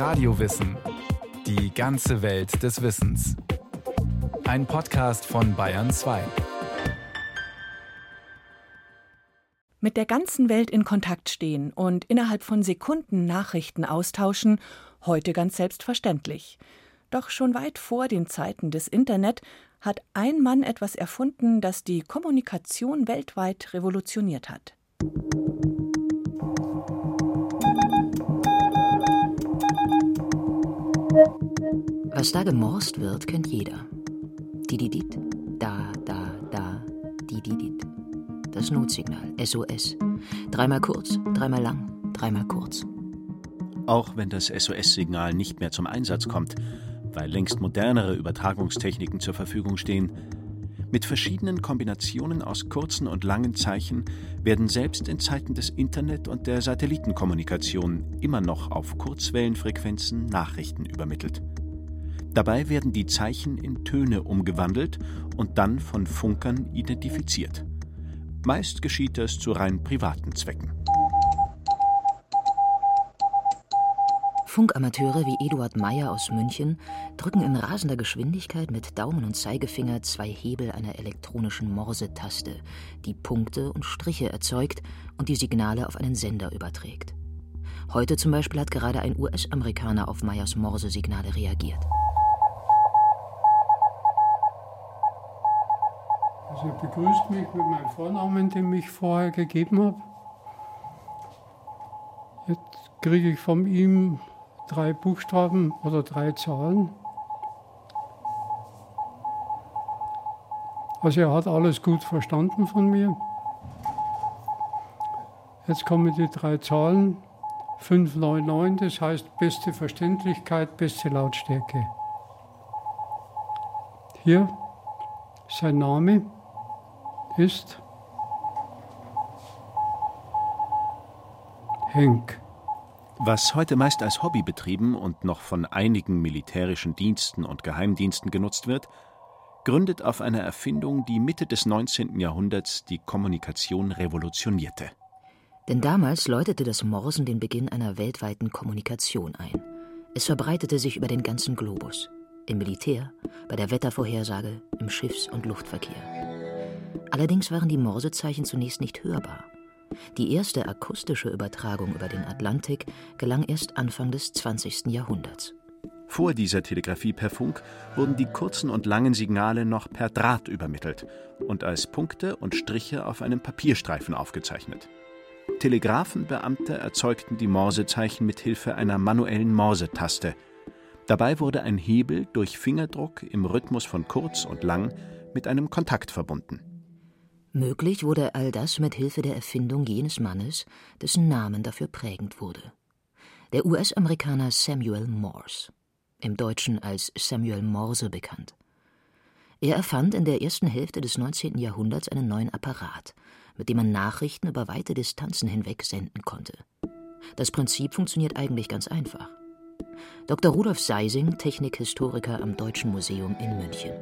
Radiowissen. Die ganze Welt des Wissens. Ein Podcast von Bayern 2. Mit der ganzen Welt in Kontakt stehen und innerhalb von Sekunden Nachrichten austauschen, heute ganz selbstverständlich. Doch schon weit vor den Zeiten des Internet hat ein Mann etwas erfunden, das die Kommunikation weltweit revolutioniert hat. Was da gemorst wird, kennt jeder. Dididit, da, da, da, dididit. Das Notsignal, SOS. Dreimal kurz, dreimal lang, dreimal kurz. Auch wenn das SOS-Signal nicht mehr zum Einsatz kommt, weil längst modernere Übertragungstechniken zur Verfügung stehen. Mit verschiedenen Kombinationen aus kurzen und langen Zeichen werden selbst in Zeiten des Internet und der Satellitenkommunikation immer noch auf Kurzwellenfrequenzen Nachrichten übermittelt. Dabei werden die Zeichen in Töne umgewandelt und dann von Funkern identifiziert. Meist geschieht das zu rein privaten Zwecken. Funkamateure wie Eduard Meyer aus München drücken in rasender Geschwindigkeit mit Daumen und Zeigefinger zwei Hebel einer elektronischen Morsetaste, die Punkte und Striche erzeugt und die Signale auf einen Sender überträgt. Heute zum Beispiel hat gerade ein US-Amerikaner auf Meyers Morsesignale reagiert. Also er begrüßt mich mit meinem Vornamen, den ich vorher gegeben habe. Jetzt kriege ich von ihm drei Buchstaben oder drei Zahlen. Also er hat alles gut verstanden von mir. Jetzt kommen die drei Zahlen. 599, das heißt beste Verständlichkeit, beste Lautstärke. Hier sein Name ist Henk. Was heute meist als Hobby betrieben und noch von einigen militärischen Diensten und Geheimdiensten genutzt wird, gründet auf einer Erfindung, die Mitte des 19. Jahrhunderts die Kommunikation revolutionierte. Denn damals läutete das Morsen den Beginn einer weltweiten Kommunikation ein. Es verbreitete sich über den ganzen Globus. Im Militär, bei der Wettervorhersage, im Schiffs- und Luftverkehr. Allerdings waren die Morsezeichen zunächst nicht hörbar. Die erste akustische Übertragung über den Atlantik gelang erst Anfang des 20. Jahrhunderts. Vor dieser Telegrafie per Funk wurden die kurzen und langen Signale noch per Draht übermittelt und als Punkte und Striche auf einem Papierstreifen aufgezeichnet. Telegrafenbeamte erzeugten die Morsezeichen mit Hilfe einer manuellen Morsetaste. Dabei wurde ein Hebel durch Fingerdruck im Rhythmus von kurz und lang mit einem Kontakt verbunden. Möglich wurde all das mit Hilfe der Erfindung jenes Mannes, dessen Namen dafür prägend wurde. Der US-Amerikaner Samuel Morse, im Deutschen als Samuel Morse bekannt. Er erfand in der ersten Hälfte des 19. Jahrhunderts einen neuen Apparat, mit dem man Nachrichten über weite Distanzen hinweg senden konnte. Das Prinzip funktioniert eigentlich ganz einfach. Dr. Rudolf Seising, Technikhistoriker am Deutschen Museum in München.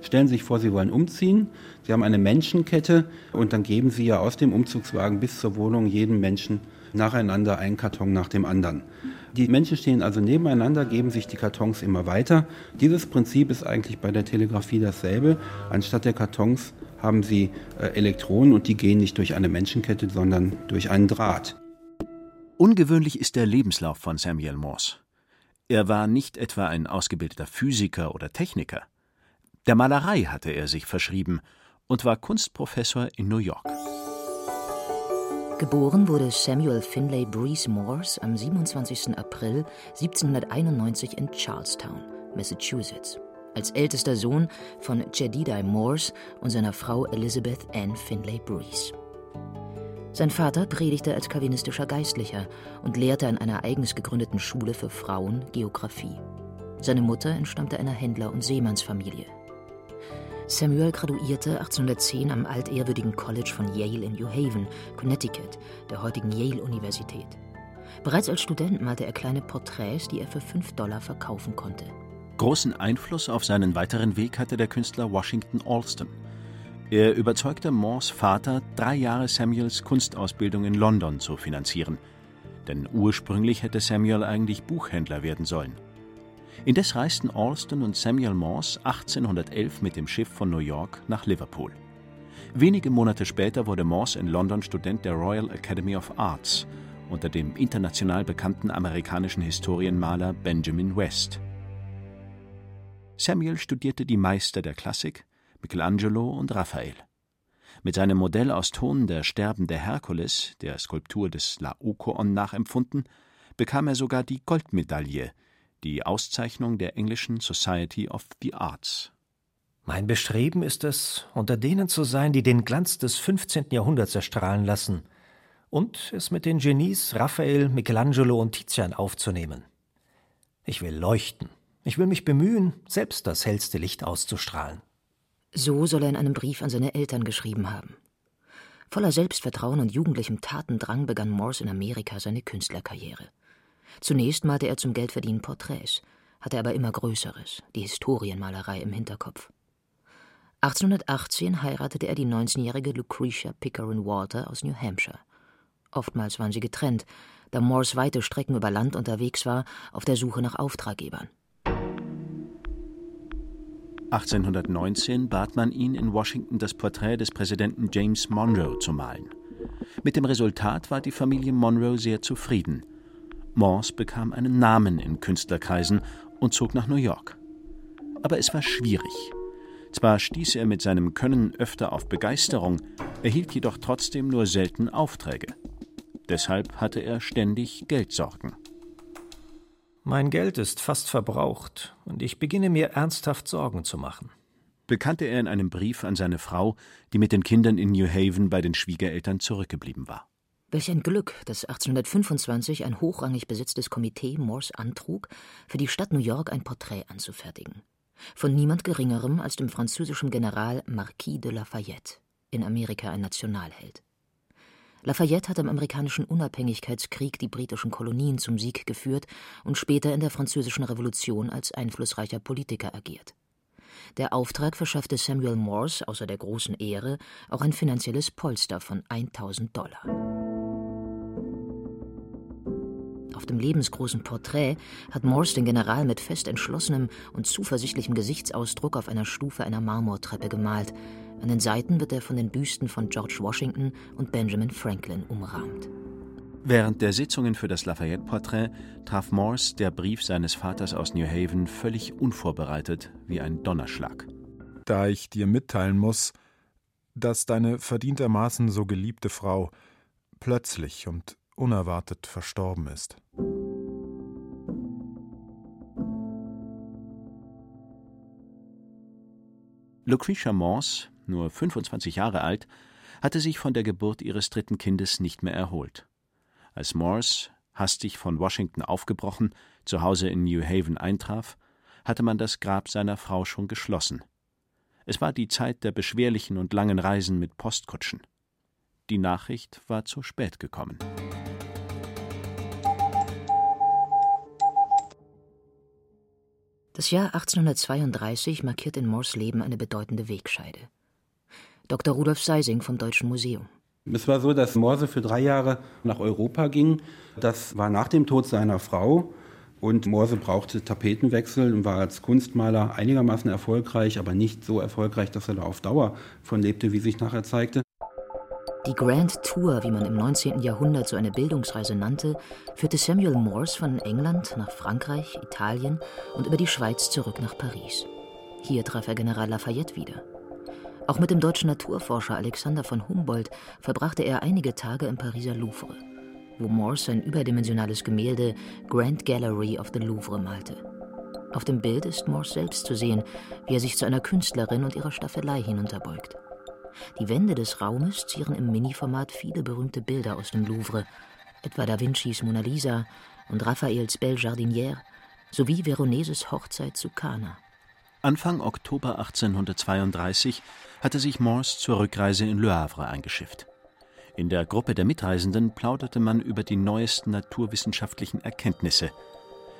Stellen Sie sich vor, Sie wollen umziehen. Sie haben eine Menschenkette und dann geben Sie ja aus dem Umzugswagen bis zur Wohnung jedem Menschen nacheinander einen Karton nach dem anderen. Die Menschen stehen also nebeneinander, geben sich die Kartons immer weiter. Dieses Prinzip ist eigentlich bei der Telegrafie dasselbe. Anstatt der Kartons haben Sie äh, Elektronen und die gehen nicht durch eine Menschenkette, sondern durch einen Draht. Ungewöhnlich ist der Lebenslauf von Samuel Morse. Er war nicht etwa ein ausgebildeter Physiker oder Techniker. Der Malerei hatte er sich verschrieben und war Kunstprofessor in New York. Geboren wurde Samuel Finlay Breeze Morse am 27. April 1791 in Charlestown, Massachusetts, als ältester Sohn von Jedediah Morse und seiner Frau Elizabeth Ann Finlay Breeze. Sein Vater predigte als calvinistischer Geistlicher und lehrte an einer eigens gegründeten Schule für Frauen Geographie. Seine Mutter entstammte einer Händler- und Seemannsfamilie. Samuel graduierte 1810 am altehrwürdigen College von Yale in New Haven, Connecticut, der heutigen Yale-Universität. Bereits als Student malte er kleine Porträts, die er für 5 Dollar verkaufen konnte. Großen Einfluss auf seinen weiteren Weg hatte der Künstler Washington Alston. Er überzeugte Moores Vater, drei Jahre Samuels Kunstausbildung in London zu finanzieren. Denn ursprünglich hätte Samuel eigentlich Buchhändler werden sollen. Indes reisten Alston und Samuel Morse 1811 mit dem Schiff von New York nach Liverpool. Wenige Monate später wurde Morse in London Student der Royal Academy of Arts unter dem international bekannten amerikanischen Historienmaler Benjamin West. Samuel studierte die Meister der Klassik, Michelangelo und Raphael. Mit seinem Modell aus Ton Der sterbende Herkules, der Skulptur des Laokoon nachempfunden, bekam er sogar die Goldmedaille, die Auszeichnung der englischen Society of the Arts. Mein Bestreben ist es, unter denen zu sein, die den Glanz des 15. Jahrhunderts erstrahlen lassen und es mit den Genies Raphael, Michelangelo und Tizian aufzunehmen. Ich will leuchten. Ich will mich bemühen, selbst das hellste Licht auszustrahlen. So soll er in einem Brief an seine Eltern geschrieben haben. Voller Selbstvertrauen und jugendlichem Tatendrang begann Morse in Amerika seine Künstlerkarriere. Zunächst malte er zum Geldverdienen Porträts, hatte aber immer Größeres, die Historienmalerei im Hinterkopf. 1818 heiratete er die 19-jährige Lucretia Pickering Walter aus New Hampshire. Oftmals waren sie getrennt, da Morse weite Strecken über Land unterwegs war, auf der Suche nach Auftraggebern. 1819 bat man ihn, in Washington das Porträt des Präsidenten James Monroe zu malen. Mit dem Resultat war die Familie Monroe sehr zufrieden. Morse bekam einen Namen in Künstlerkreisen und zog nach New York. Aber es war schwierig. Zwar stieß er mit seinem Können öfter auf Begeisterung, erhielt jedoch trotzdem nur selten Aufträge. Deshalb hatte er ständig Geldsorgen. Mein Geld ist fast verbraucht und ich beginne mir ernsthaft Sorgen zu machen. Bekannte er in einem Brief an seine Frau, die mit den Kindern in New Haven bei den Schwiegereltern zurückgeblieben war. Welch ein Glück, dass 1825 ein hochrangig besetztes Komitee Morse antrug, für die Stadt New York ein Porträt anzufertigen von niemand Geringerem als dem französischen General Marquis de Lafayette, in Amerika ein Nationalheld. Lafayette hat im amerikanischen Unabhängigkeitskrieg die britischen Kolonien zum Sieg geführt und später in der Französischen Revolution als einflussreicher Politiker agiert. Der Auftrag verschaffte Samuel Morse außer der großen Ehre auch ein finanzielles Polster von 1000 Dollar. Auf dem lebensgroßen Porträt hat Morse den General mit fest entschlossenem und zuversichtlichem Gesichtsausdruck auf einer Stufe einer Marmortreppe gemalt. An den Seiten wird er von den Büsten von George Washington und Benjamin Franklin umrahmt. Während der Sitzungen für das Lafayette-Porträt traf Morse der Brief seines Vaters aus New Haven völlig unvorbereitet wie ein Donnerschlag. Da ich dir mitteilen muss, dass deine verdientermaßen so geliebte Frau plötzlich und unerwartet verstorben ist. Lucretia Morse, nur 25 Jahre alt, hatte sich von der Geburt ihres dritten Kindes nicht mehr erholt. Als Morse, hastig von Washington aufgebrochen, zu Hause in New Haven eintraf, hatte man das Grab seiner Frau schon geschlossen. Es war die Zeit der beschwerlichen und langen Reisen mit Postkutschen. Die Nachricht war zu spät gekommen. Das Jahr 1832 markiert in Moores Leben eine bedeutende Wegscheide. Dr. Rudolf Seising vom Deutschen Museum. Es war so, dass Morse für drei Jahre nach Europa ging. Das war nach dem Tod seiner Frau. Und Morse brauchte Tapetenwechsel und war als Kunstmaler einigermaßen erfolgreich, aber nicht so erfolgreich, dass er da auf Dauer von lebte, wie sich nachher zeigte. Die Grand Tour, wie man im 19. Jahrhundert so eine Bildungsreise nannte, führte Samuel Morse von England nach Frankreich, Italien und über die Schweiz zurück nach Paris. Hier traf er General Lafayette wieder. Auch mit dem deutschen Naturforscher Alexander von Humboldt verbrachte er einige Tage im Pariser Louvre, wo Morse sein überdimensionales Gemälde Grand Gallery of the Louvre malte. Auf dem Bild ist Morse selbst zu sehen, wie er sich zu einer Künstlerin und ihrer Staffelei hinunterbeugt. Die Wände des Raumes zieren im Mini-Format viele berühmte Bilder aus dem Louvre, etwa Da Vincis Mona Lisa und Raphaels Belle Jardinière sowie Veroneses Hochzeit zu Cana. Anfang Oktober 1832 hatte sich Morse zur Rückreise in Le Havre eingeschifft. In der Gruppe der Mitreisenden plauderte man über die neuesten naturwissenschaftlichen Erkenntnisse.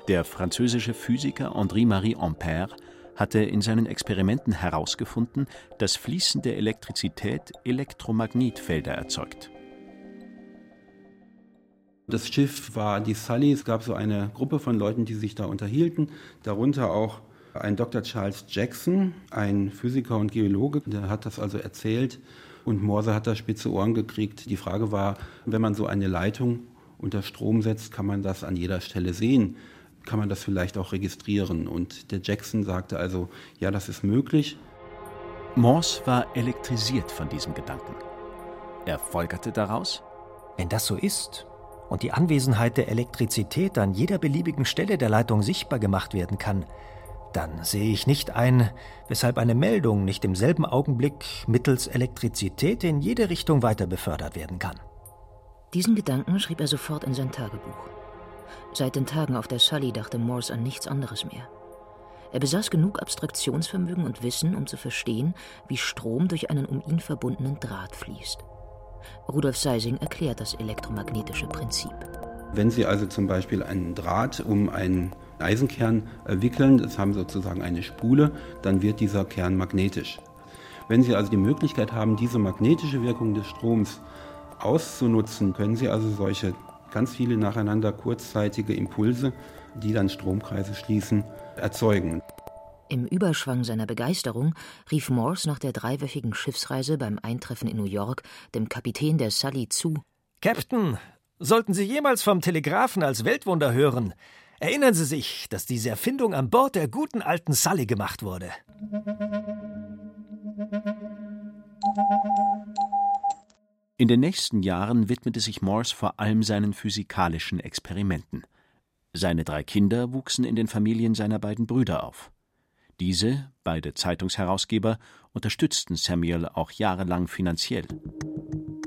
Der französische Physiker André-Marie Ampère hatte in seinen Experimenten herausgefunden, dass fließende Elektrizität Elektromagnetfelder erzeugt. Das Schiff war die Sully. Es gab so eine Gruppe von Leuten, die sich da unterhielten, darunter auch ein Dr. Charles Jackson, ein Physiker und Geologe, der hat das also erzählt und Morse hat da spitze Ohren gekriegt. Die Frage war, wenn man so eine Leitung unter Strom setzt, kann man das an jeder Stelle sehen? Kann man das vielleicht auch registrieren? Und der Jackson sagte also, ja, das ist möglich. Morse war elektrisiert von diesem Gedanken. Er folgerte daraus, wenn das so ist und die Anwesenheit der Elektrizität an jeder beliebigen Stelle der Leitung sichtbar gemacht werden kann, dann sehe ich nicht ein, weshalb eine Meldung nicht im selben Augenblick mittels Elektrizität in jede Richtung weiter befördert werden kann. Diesen Gedanken schrieb er sofort in sein Tagebuch. Seit den Tagen auf der Sully dachte Morse an nichts anderes mehr. Er besaß genug Abstraktionsvermögen und Wissen, um zu verstehen, wie Strom durch einen um ihn verbundenen Draht fließt. Rudolf Seising erklärt das elektromagnetische Prinzip. Wenn Sie also zum Beispiel einen Draht um einen Eisenkern wickeln, das haben sozusagen eine Spule, dann wird dieser Kern magnetisch. Wenn Sie also die Möglichkeit haben, diese magnetische Wirkung des Stroms auszunutzen, können Sie also solche ganz viele nacheinander kurzzeitige Impulse, die dann Stromkreise schließen, erzeugen. Im Überschwang seiner Begeisterung rief Morse nach der dreiwöchigen Schiffsreise beim Eintreffen in New York dem Kapitän der Sully zu. Captain, sollten Sie jemals vom Telegraphen als Weltwunder hören, erinnern Sie sich, dass diese Erfindung an Bord der guten alten Sully gemacht wurde. In den nächsten Jahren widmete sich Morse vor allem seinen physikalischen Experimenten. Seine drei Kinder wuchsen in den Familien seiner beiden Brüder auf. Diese, beide Zeitungsherausgeber, unterstützten Samuel auch jahrelang finanziell.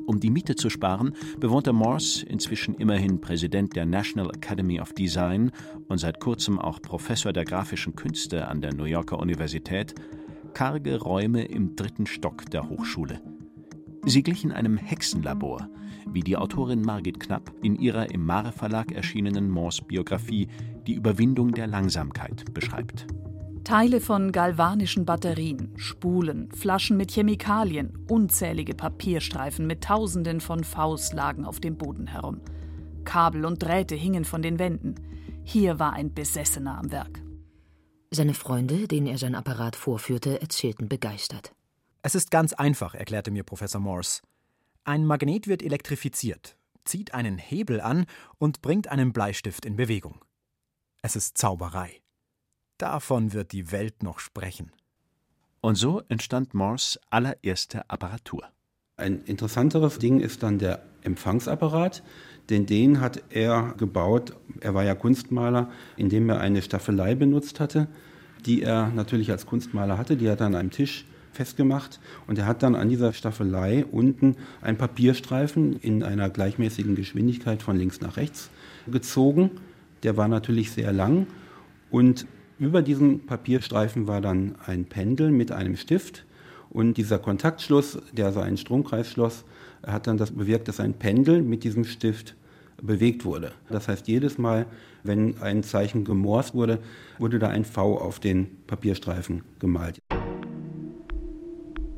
Um die Miete zu sparen, bewohnte Morse, inzwischen immerhin Präsident der National Academy of Design und seit kurzem auch Professor der grafischen Künste an der New Yorker Universität, karge Räume im dritten Stock der Hochschule. Sie glichen einem Hexenlabor, wie die Autorin Margit Knapp in ihrer im Mare Verlag erschienenen Morse-Biografie Die Überwindung der Langsamkeit beschreibt. Teile von galvanischen Batterien, Spulen, Flaschen mit Chemikalien, unzählige Papierstreifen mit Tausenden von Faust lagen auf dem Boden herum. Kabel und Drähte hingen von den Wänden. Hier war ein Besessener am Werk. Seine Freunde, denen er sein Apparat vorführte, erzählten begeistert. Es ist ganz einfach, erklärte mir Professor Morse. Ein Magnet wird elektrifiziert, zieht einen Hebel an und bringt einen Bleistift in Bewegung. Es ist Zauberei. Davon wird die Welt noch sprechen. Und so entstand Morse allererste Apparatur. Ein interessanteres Ding ist dann der Empfangsapparat, denn den hat er gebaut, er war ja Kunstmaler, indem er eine Staffelei benutzt hatte, die er natürlich als Kunstmaler hatte, die hat er an einem Tisch festgemacht und er hat dann an dieser Staffelei unten einen Papierstreifen in einer gleichmäßigen Geschwindigkeit von links nach rechts gezogen. Der war natürlich sehr lang und über diesem Papierstreifen war dann ein Pendel mit einem Stift und dieser Kontaktschluss, der also einen Stromkreis schloss, hat dann das bewirkt, dass ein Pendel mit diesem Stift bewegt wurde. Das heißt, jedes Mal, wenn ein Zeichen gemorst wurde, wurde da ein V auf den Papierstreifen gemalt.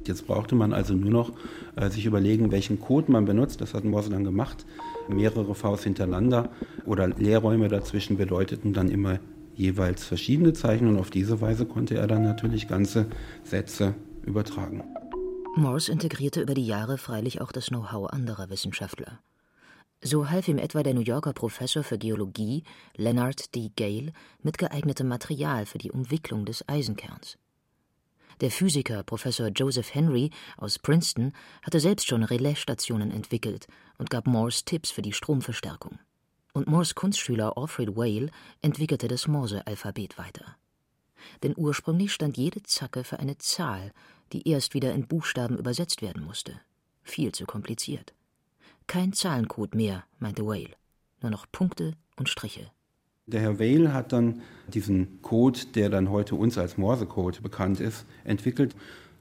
Jetzt brauchte man also nur noch äh, sich überlegen, welchen Code man benutzt. Das hat Morse dann gemacht. Mehrere Vs hintereinander oder Leerräume dazwischen bedeuteten dann immer jeweils verschiedene Zeichen und auf diese Weise konnte er dann natürlich ganze Sätze übertragen. Morse integrierte über die Jahre freilich auch das Know-how anderer Wissenschaftler. So half ihm etwa der New Yorker Professor für Geologie Leonard D. Gale mit geeignetem Material für die Umwicklung des Eisenkerns. Der Physiker Professor Joseph Henry aus Princeton hatte selbst schon Relaisstationen entwickelt und gab Morse Tipps für die Stromverstärkung und Morse Kunstschüler Alfred Whale entwickelte das Morse-Alphabet weiter. Denn ursprünglich stand jede Zacke für eine Zahl, die erst wieder in Buchstaben übersetzt werden musste. Viel zu kompliziert. Kein Zahlencode mehr, meinte Whale, nur noch Punkte und Striche. Der Herr Whale hat dann diesen Code, der dann heute uns als Morse-Code bekannt ist, entwickelt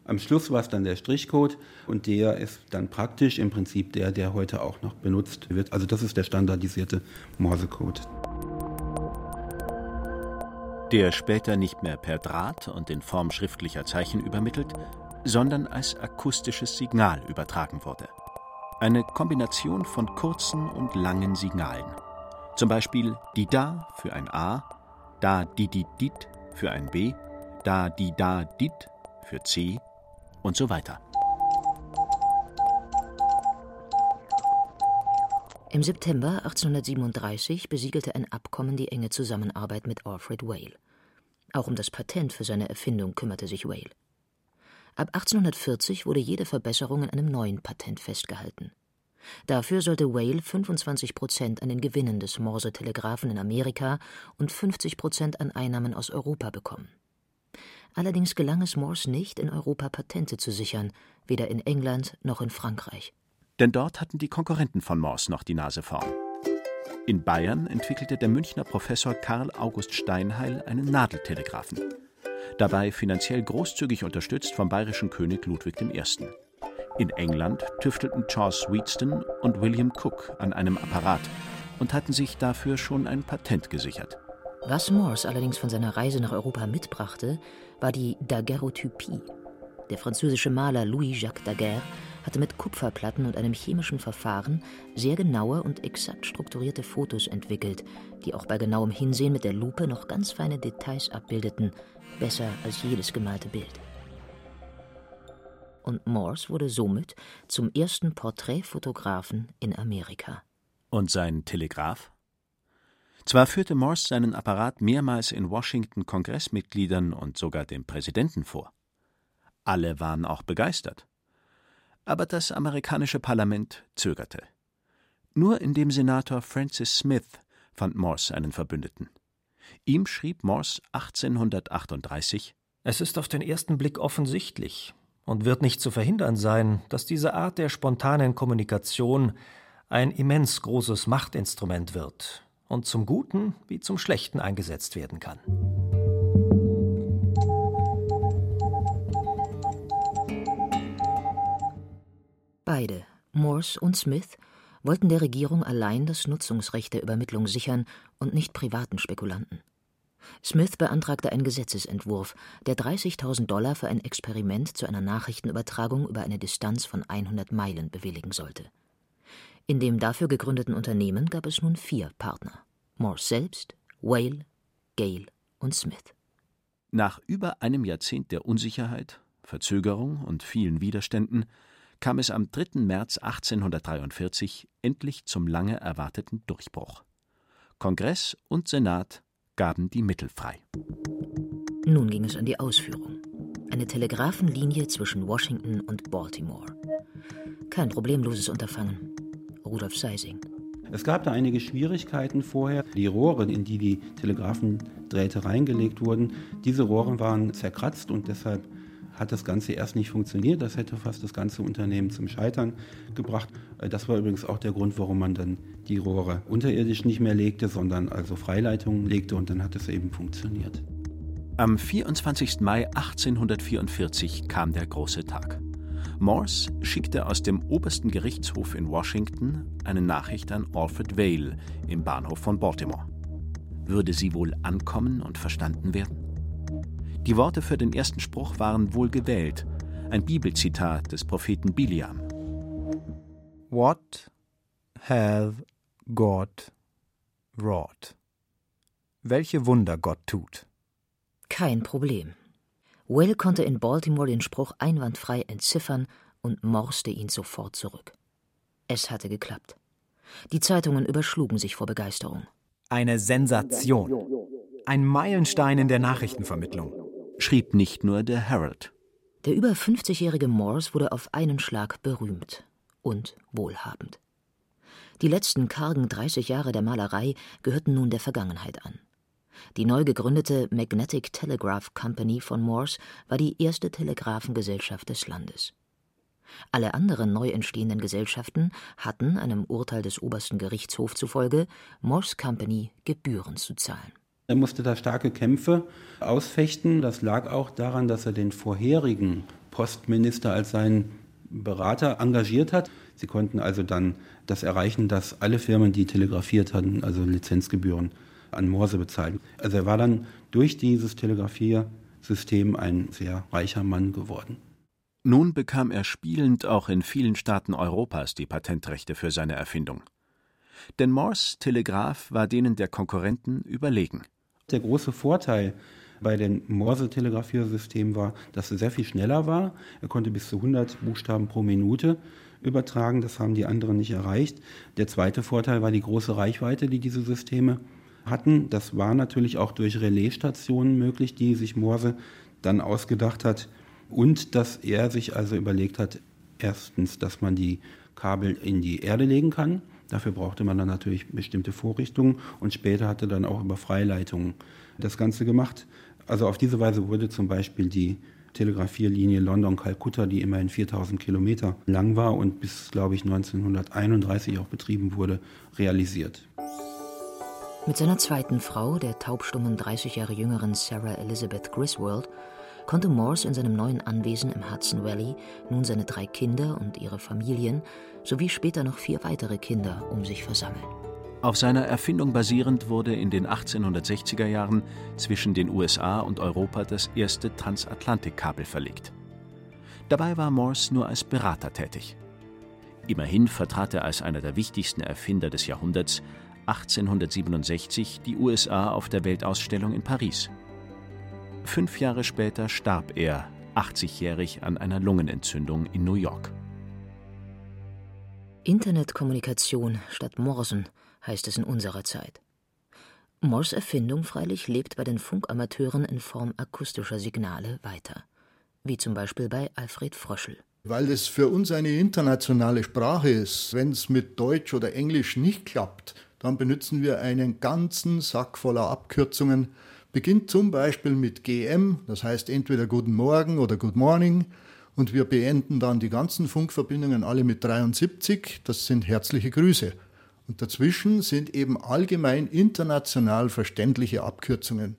am Schluss war es dann der Strichcode und der ist dann praktisch im Prinzip der, der heute auch noch benutzt wird. Also das ist der standardisierte Morsecode. Der später nicht mehr per Draht und in Form schriftlicher Zeichen übermittelt, sondern als akustisches Signal übertragen wurde. Eine Kombination von kurzen und langen Signalen. Zum Beispiel die da für ein A, da di di dit für ein B, da di da dit für C und so weiter. Im September 1837 besiegelte ein Abkommen die enge Zusammenarbeit mit Alfred Whale. Auch um das Patent für seine Erfindung kümmerte sich Whale. Ab 1840 wurde jede Verbesserung in einem neuen Patent festgehalten. Dafür sollte Whale 25 Prozent an den Gewinnen des Morse-Telegraphen in Amerika und 50 Prozent an Einnahmen aus Europa bekommen. Allerdings gelang es Morse nicht, in Europa Patente zu sichern, weder in England noch in Frankreich. Denn dort hatten die Konkurrenten von Morse noch die Nase vorn. In Bayern entwickelte der Münchner Professor Karl August Steinheil einen Nadeltelegraphen. Dabei finanziell großzügig unterstützt vom bayerischen König Ludwig I. In England tüftelten Charles Wheatstone und William Cook an einem Apparat und hatten sich dafür schon ein Patent gesichert. Was Morse allerdings von seiner Reise nach Europa mitbrachte, war die Daguerreotypie. Der französische Maler Louis-Jacques Daguerre hatte mit Kupferplatten und einem chemischen Verfahren sehr genaue und exakt strukturierte Fotos entwickelt, die auch bei genauem Hinsehen mit der Lupe noch ganz feine Details abbildeten, besser als jedes gemalte Bild und Morse wurde somit zum ersten Porträtfotografen in Amerika. Und sein Telegraph? Zwar führte Morse seinen Apparat mehrmals in Washington Kongressmitgliedern und sogar dem Präsidenten vor. Alle waren auch begeistert. Aber das amerikanische Parlament zögerte. Nur in dem Senator Francis Smith fand Morse einen Verbündeten. Ihm schrieb Morse 1838 Es ist auf den ersten Blick offensichtlich, und wird nicht zu verhindern sein, dass diese Art der spontanen Kommunikation ein immens großes Machtinstrument wird und zum Guten wie zum Schlechten eingesetzt werden kann. Beide, Morse und Smith, wollten der Regierung allein das Nutzungsrecht der Übermittlung sichern und nicht privaten Spekulanten. Smith beantragte einen Gesetzesentwurf, der 30.000 Dollar für ein Experiment zu einer Nachrichtenübertragung über eine Distanz von 100 Meilen bewilligen sollte. In dem dafür gegründeten Unternehmen gab es nun vier Partner: Morse selbst, Whale, Gale und Smith. Nach über einem Jahrzehnt der Unsicherheit, Verzögerung und vielen Widerständen kam es am 3. März 1843 endlich zum lange erwarteten Durchbruch. Kongress und Senat gaben die Mittel frei. Nun ging es an die Ausführung. Eine Telegrafenlinie zwischen Washington und Baltimore. Kein problemloses Unterfangen. Rudolf Seising. Es gab da einige Schwierigkeiten vorher. Die Rohre, in die die Telegrafendrähte reingelegt wurden, diese Rohre waren zerkratzt und deshalb hat das Ganze erst nicht funktioniert. Das hätte fast das ganze Unternehmen zum Scheitern gebracht. Äh, das war übrigens auch der Grund, warum man dann die Rohre unterirdisch nicht mehr legte, sondern also Freileitungen legte und dann hat es eben funktioniert. Am 24. Mai 1844 kam der große Tag. Morse schickte aus dem obersten Gerichtshof in Washington eine Nachricht an Alfred Vale im Bahnhof von Baltimore. Würde sie wohl ankommen und verstanden werden? Die Worte für den ersten Spruch waren wohl gewählt, ein Bibelzitat des Propheten Biliam. What hath God wrought? Welche Wunder Gott tut. Kein Problem. Will konnte in Baltimore den Spruch einwandfrei entziffern und morste ihn sofort zurück. Es hatte geklappt. Die Zeitungen überschlugen sich vor Begeisterung. Eine Sensation. Ein Meilenstein in der Nachrichtenvermittlung schrieb nicht nur der Herald. Der über 50-jährige Morse wurde auf einen Schlag berühmt und wohlhabend. Die letzten kargen 30 Jahre der Malerei gehörten nun der Vergangenheit an. Die neu gegründete Magnetic Telegraph Company von Morse war die erste Telegraphengesellschaft des Landes. Alle anderen neu entstehenden Gesellschaften hatten, einem Urteil des obersten Gerichtshofs zufolge, Morse Company Gebühren zu zahlen. Er musste da starke Kämpfe ausfechten. Das lag auch daran, dass er den vorherigen Postminister als seinen Berater engagiert hat. Sie konnten also dann das erreichen, dass alle Firmen, die telegrafiert hatten, also Lizenzgebühren an Morse bezahlen. Also er war dann durch dieses Telegrafiersystem ein sehr reicher Mann geworden. Nun bekam er spielend auch in vielen Staaten Europas die Patentrechte für seine Erfindung. Denn Morse Telegraph war denen der Konkurrenten überlegen. Der große Vorteil bei dem Morse-Telegrafiersystem war, dass er sehr viel schneller war. Er konnte bis zu 100 Buchstaben pro Minute übertragen. Das haben die anderen nicht erreicht. Der zweite Vorteil war die große Reichweite, die diese Systeme hatten. Das war natürlich auch durch Relaisstationen möglich, die sich Morse dann ausgedacht hat. Und dass er sich also überlegt hat, erstens, dass man die Kabel in die Erde legen kann. Dafür brauchte man dann natürlich bestimmte Vorrichtungen und später hatte dann auch über Freileitungen das Ganze gemacht. Also auf diese Weise wurde zum Beispiel die Telegraphierlinie London-Kalkutta, die immerhin 4000 Kilometer lang war und bis, glaube ich, 1931 auch betrieben wurde, realisiert. Mit seiner zweiten Frau, der taubstummen 30 Jahre jüngeren Sarah Elizabeth Griswold, konnte Morse in seinem neuen Anwesen im Hudson Valley nun seine drei Kinder und ihre Familien sowie später noch vier weitere Kinder um sich versammeln. Auf seiner Erfindung basierend wurde in den 1860er Jahren zwischen den USA und Europa das erste Transatlantikkabel verlegt. Dabei war Morse nur als Berater tätig. Immerhin vertrat er als einer der wichtigsten Erfinder des Jahrhunderts 1867 die USA auf der Weltausstellung in Paris. Fünf Jahre später starb er, 80-jährig, an einer Lungenentzündung in New York. Internetkommunikation statt Morsen heißt es in unserer Zeit. Morse Erfindung freilich lebt bei den Funkamateuren in Form akustischer Signale weiter, wie zum Beispiel bei Alfred Fröschel. Weil es für uns eine internationale Sprache ist. Wenn es mit Deutsch oder Englisch nicht klappt, dann benutzen wir einen ganzen Sack voller Abkürzungen. Beginnt zum Beispiel mit GM, das heißt entweder Guten Morgen oder Good Morning. Und wir beenden dann die ganzen Funkverbindungen alle mit 73, das sind herzliche Grüße. Und dazwischen sind eben allgemein international verständliche Abkürzungen.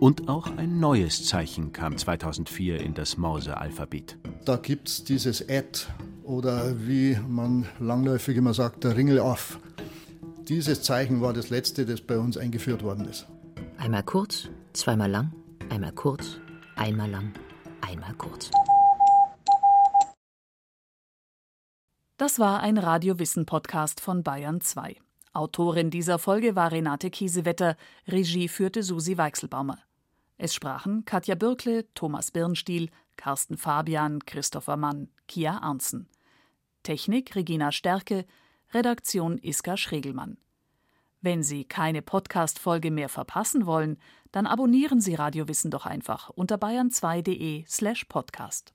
Und auch ein neues Zeichen kam 2004 in das Morse-Alphabet. Da gibt es dieses Ad oder wie man langläufig immer sagt, der Ringel auf. Dieses Zeichen war das letzte, das bei uns eingeführt worden ist. Einmal kurz, zweimal lang, einmal kurz, einmal lang, einmal kurz. Das war ein Radiowissen-Podcast von Bayern 2. Autorin dieser Folge war Renate Kiesewetter, Regie führte Susi Weichselbaumer. Es sprachen Katja Bürkle, Thomas Birnstiel, Carsten Fabian, Christopher Mann, Kia Arnzen. Technik Regina Stärke, Redaktion Iska Schregelmann. Wenn Sie keine Podcast-Folge mehr verpassen wollen, dann abonnieren Sie Radiowissen doch einfach unter bayern2.de slash podcast.